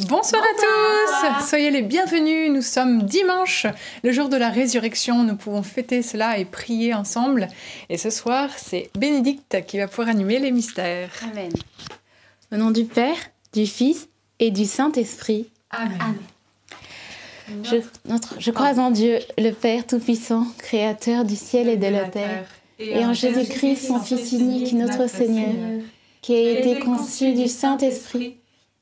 Bonsoir, à tous Soyez les bienvenus, nous sommes dimanche, le jour de la résurrection, nous pouvons fêter cela et prier ensemble. Et ce soir, c'est Bénédicte qui va pouvoir animer les mystères. Amen. Au nom du Père, du Fils et du Saint-Esprit. Amen. Je, notre, je crois en Dieu, le Père Tout-Puissant, Créateur du ciel et de la terre, et en Jésus-Christ, son Fils unique, notre Seigneur, qui a été conçu du Saint-Esprit,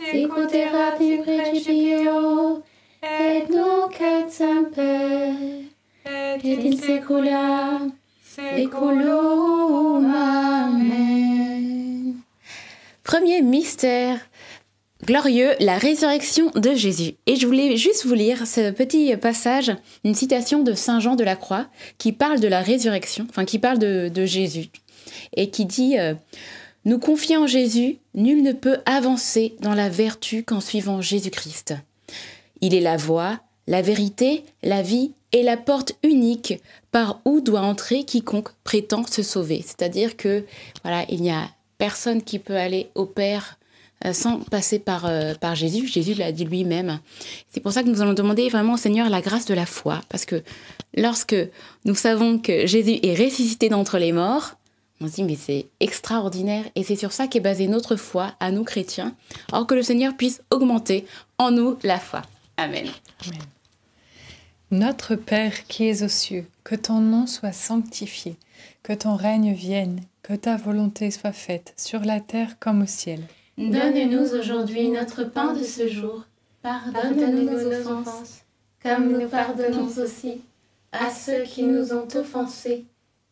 in principio et nunc et semper et in saecula. Amen. Premier mystère glorieux, la résurrection de Jésus. Et je voulais juste vous lire ce petit passage, une citation de Saint Jean de la Croix, qui parle de la résurrection, enfin qui parle de, Jésus, et qui dit euh, Nous confier en Jésus, nul ne peut avancer dans la vertu qu'en suivant Jésus-Christ. Il est la voie, la vérité, la vie et la porte unique par où doit entrer quiconque prétend se sauver. C'est-à-dire que voilà, il n'y a personne qui peut aller au Père euh, sans passer par, euh, par Jésus. Jésus l'a dit lui-même. C'est pour ça que nous allons demander vraiment au Seigneur la grâce de la foi. Parce que lorsque nous savons que Jésus est ressuscité d'entre les morts, on se dit, mais c'est extraordinaire. Et c'est sur ça qu'est basée notre foi, à nous chrétiens. Alors que le Seigneur puisse augmenter en nous la foi. Amen. Amen. Notre Père qui es aux cieux, que ton nom soit sanctifié, que ton règne vienne, que ta volonté soit faite sur la terre comme au ciel. Donne-nous aujourd'hui notre pain de ce jour. Pardonne-nous nos offenses, comme nous pardonnons aussi à ceux qui nous ont offensés.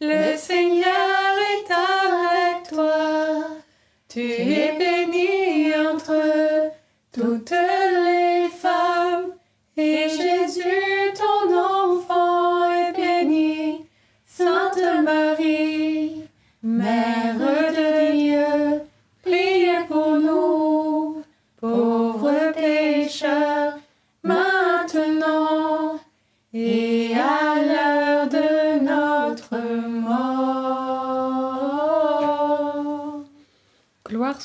le Seigneur est avec toi. Tu es bénie entre toutes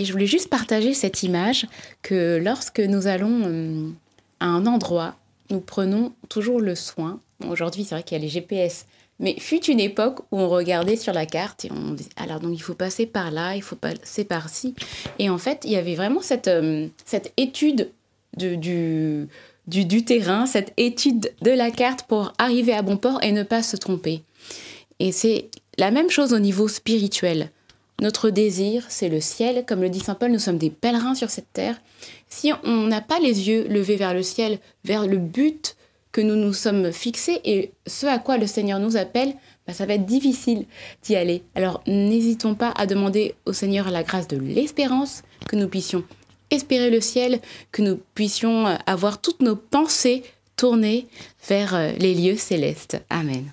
Et je voulais juste partager cette image que lorsque nous allons euh, à un endroit, nous prenons toujours le soin. Aujourd'hui, c'est vrai qu'il y a les GPS, mais fut une époque où on regardait sur la carte et on disait alors donc il faut passer par là, il faut passer par ci. Et en fait, il y avait vraiment cette, euh, cette étude de- du, du, du terrain, cette étude de la carte pour arriver à bon port et ne pas se tromper. Et c'est la même chose au niveau spirituel. Notre désir, c'est le ciel. Comme le dit Saint Paul, nous sommes des pèlerins sur cette terre. Si on n'a pas les yeux levés vers le ciel, vers le but que nous nous sommes fixés et ce à quoi le Seigneur nous appelle, bah, ça va être difficile d'y aller. Alors n'hésitons pas à demander au Seigneur la grâce de l'espérance, que nous puissions espérer le ciel, que nous puissions avoir toutes nos pensées tournées vers euh, les lieux célestes. Amen.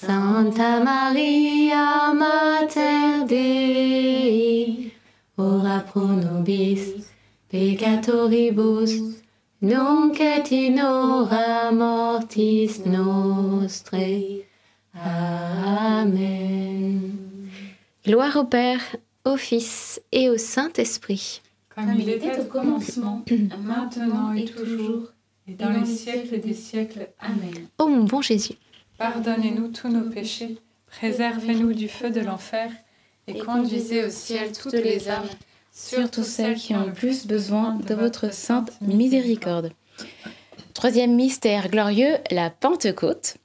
Santa Maria, Mater Dei, ora pro nobis peccatoribus, nunc et in hora mortis nostrae. Amen. Gloire au Père, au Fils et au Saint-Esprit. Comme il était au commencement, maintenant et toujours, et dans les siècles des siècles. Amen. Ô mon bon Jésus, Pardonnez-nous tous nos péchés, préservez-nous du feu de l'enfer, et conduisez au ciel toutes les âmes, surtout celles qui ont le plus besoin de votre sainte miséricorde. Troisième mystère glorieux, la Pentecôte.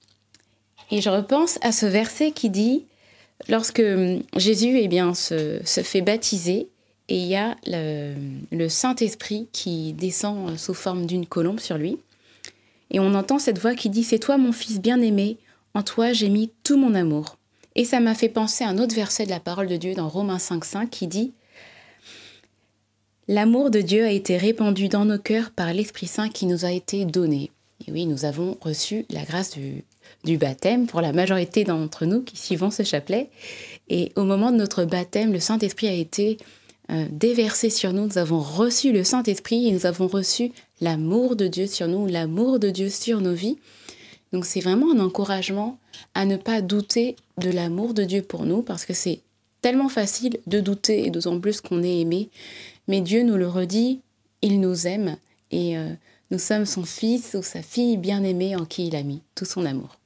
Et je repense à ce verset qui dit, lorsque Jésus eh bien, se, se fait baptiser, et il y a le, le Saint-Esprit qui descend sous forme d'une colombe sur lui. Et on entend cette voix qui dit, C'est toi mon fils bien-aimé, en toi j'ai mis tout mon amour. Et ça m'a fait penser à un autre verset de la parole de Dieu dans Romains 5.5 qui dit, L'amour de Dieu a été répandu dans nos cœurs par l'Esprit Saint qui nous a été donné. Et oui, nous avons reçu la grâce du, baptême pour la majorité d'entre nous qui suivons ce chapelet. Et au moment de notre baptême, le Saint-Esprit a été euh, déversé sur nous. Nous avons reçu le Saint-Esprit et nous avons reçu l'amour de Dieu sur nous, l'amour de Dieu sur nos vies. Donc c'est vraiment un encouragement à ne pas douter de l'amour de Dieu pour nous parce que c'est tellement facile de douter et d'autant plus qu'on est aimé. Mais Dieu nous le redit, il nous aime et euh, nous sommes son fils ou sa fille bien-aimée en qui il a mis tout son amour.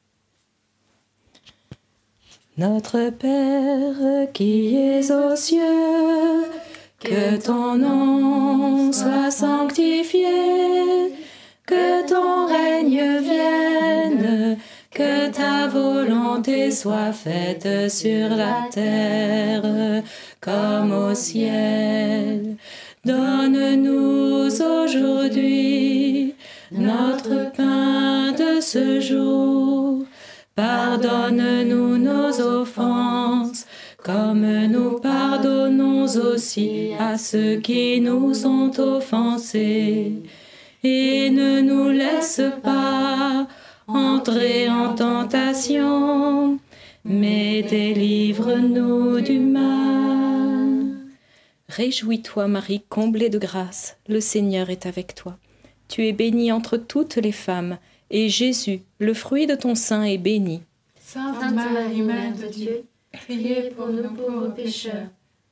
Notre Père qui es aux cieux, que ton nom soit sanctifié, que ton règne vienne, que ta volonté soit faite sur la terre comme au ciel. Donne-nous aujourd'hui notre pain de ce jour. Pardonne-nous nos offenses, comme nous pardonnons aussi à ceux qui nous ont offensés. Et ne nous laisse pas entrer en tentation, mais délivre-nous du mal. Réjouis-toi, Marie, comblée de grâce, le Seigneur est avec toi. Tu es bénie entre toutes les femmes, et Jésus, le fruit de ton sein, est béni. Sainte Marie, Mère de Dieu, priez pour nous pauvres pécheurs,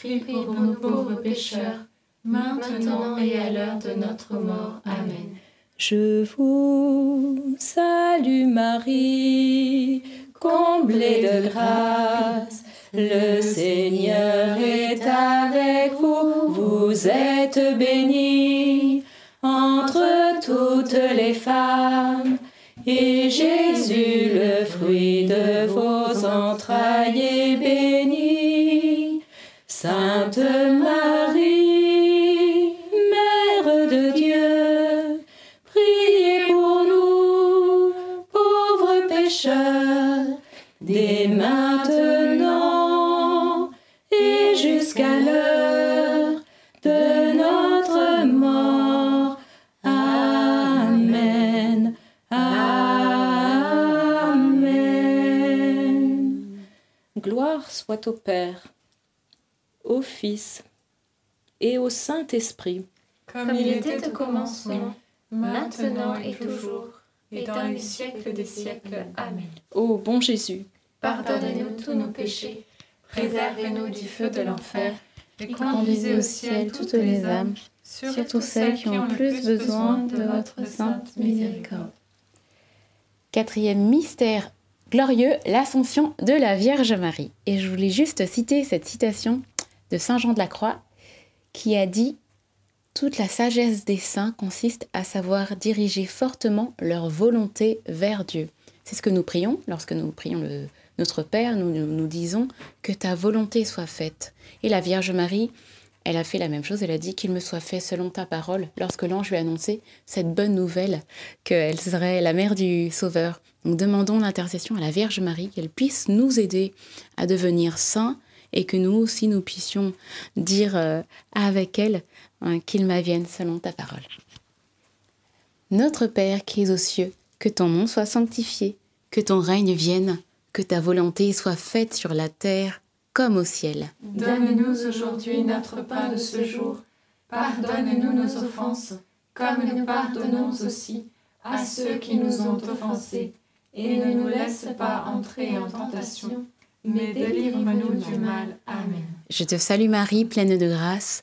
Prie pour nous pauvres pécheurs, maintenant et à l'heure de notre mort. Amen. Je vous salue Marie, comblée de grâce. Le Seigneur est avec vous, vous êtes bénie entre toutes les femmes. Et Jésus, le fruit de dès maintenant et jusqu'à l'heure de notre mort. Amen. Amen. Gloire soit au Père au Fils et au Saint-Esprit, comme il était au commencement, maintenant et toujours, et dans les siècles des siècles. Amen. Ô bon Jésus, pardonnez-nous tous nos péchés, préservez-nous du feu de l'enfer, et conduisez au ciel toutes les âmes, surtout celles qui ont le plus besoin de votre sainte miséricorde. Quatrième mystère glorieux, l'ascension de la Vierge Marie. Et je voulais juste citer cette citation de Saint Jean de la Croix qui a dit Toute la sagesse des saints consiste à savoir diriger fortement leur volonté vers Dieu. C'est ce que nous prions lorsque nous prions notre Père, nous, nous, nous disons que ta volonté soit faite. Et la Vierge Marie, elle a fait la même chose, elle a dit qu'il me soit fait selon ta parole lorsque l'ange lui a annoncé cette bonne nouvelle qu'elle serait la mère du Sauveur. Donc demandons l'intercession à la Vierge Marie qu'elle puisse nous aider à devenir saints et que nous aussi nous puissions dire euh, avec elle hein, qu'il m'avienne selon ta parole. Notre Père qui es aux cieux, que ton nom soit sanctifié, que ton règne vienne, que ta volonté soit faite sur la terre comme au ciel. Donne-nous aujourd'hui notre pain de ce jour. Pardonne-nous nos offenses, comme nous pardonnons aussi à ceux qui nous ont offensés. Et ne nous laisse pas entrer en tentation, mais délivre-nous du mal. Amen. Je te salue Marie, pleine de grâce,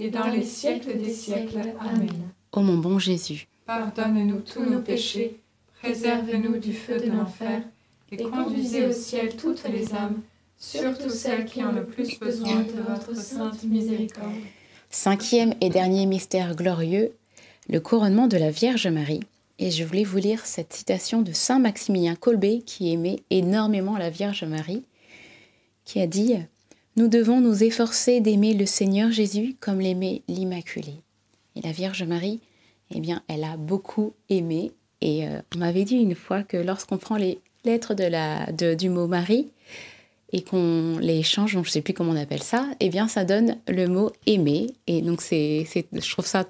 et dans les siècles des siècles. Amen. Ô mon bon Jésus, Pardonne-nous tous nos péchés, préserve-nous du feu de l'enfer, et conduisez au ciel toutes les âmes, surtout celles qui ont le plus besoin de votre sainte miséricorde. cinquième et dernier mystère glorieux, le couronnement de la Vierge Marie. Et je voulais vous lire cette citation de Saint Maximilien Kolbe qui aimait énormément la Vierge Marie, qui a dit Nous devons nous efforcer d'aimer le Seigneur Jésus comme l'aimait l'Immaculée. Et la Vierge Marie, eh bien, elle a beaucoup aimé. Et euh, on m'avait dit une fois que lorsqu'on prend les lettres de la, de- du mot Marie et qu'on les change, je ne sais plus comment on appelle ça, eh bien, ça donne le mot aimer. Et donc, c'est, je trouve ça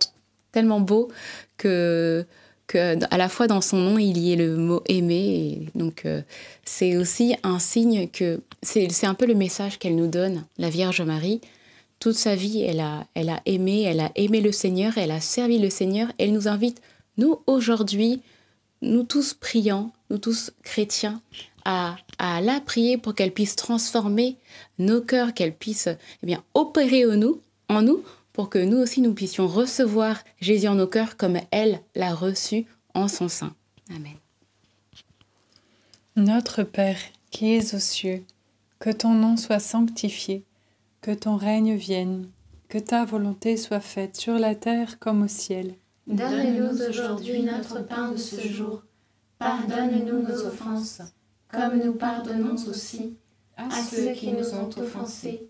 tellement beau que, à la fois dans son nom, il y ait le mot aimer. Donc, euh, c'est aussi un signe que c'est, c'est un peu le message qu'elle nous donne, la Vierge Marie. Toute sa vie, elle a, elle a aimé, elle a aimé le Seigneur, elle a servi le Seigneur. Elle nous invite, nous, aujourd'hui, nous tous priants, nous tous chrétiens, à, à la prier pour qu'elle puisse transformer nos cœurs, qu'elle puisse eh bien, opérer en nous, en nous, pour que nous aussi nous puissions recevoir Jésus en nos cœurs comme elle l'a reçu en son sein. Amen. Notre Père, qui es aux cieux, que ton nom soit sanctifié, que ton règne vienne, que ta volonté soit faite sur la terre comme au ciel. Donne-nous aujourd'hui notre pain de ce jour. Pardonne-nous nos offenses, comme nous pardonnons aussi à ceux qui nous ont offensés.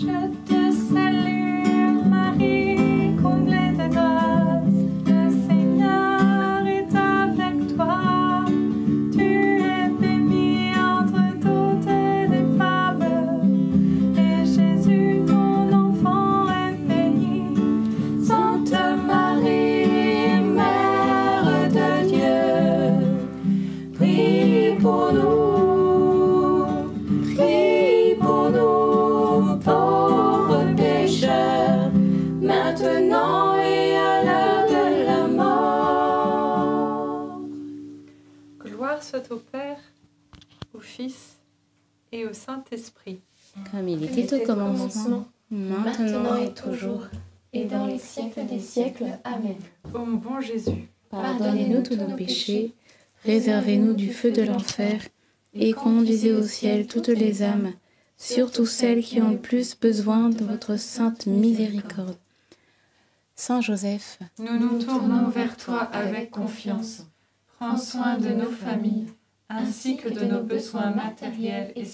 Je te était au commencement, maintenant et toujours. et dans les siècles des siècles. Amen. Ô mon bon Jésus, Pardonnez-nous tous nos péchés, réservez-nous du feu de l'enfer, et conduisez au ciel toutes les âmes, surtout celles qui ont le plus besoin de votre sainte miséricorde. Saint Joseph, nous nous tournons vers toi avec confiance. Prends soin de nos familles, ainsi que de nos besoins matériels et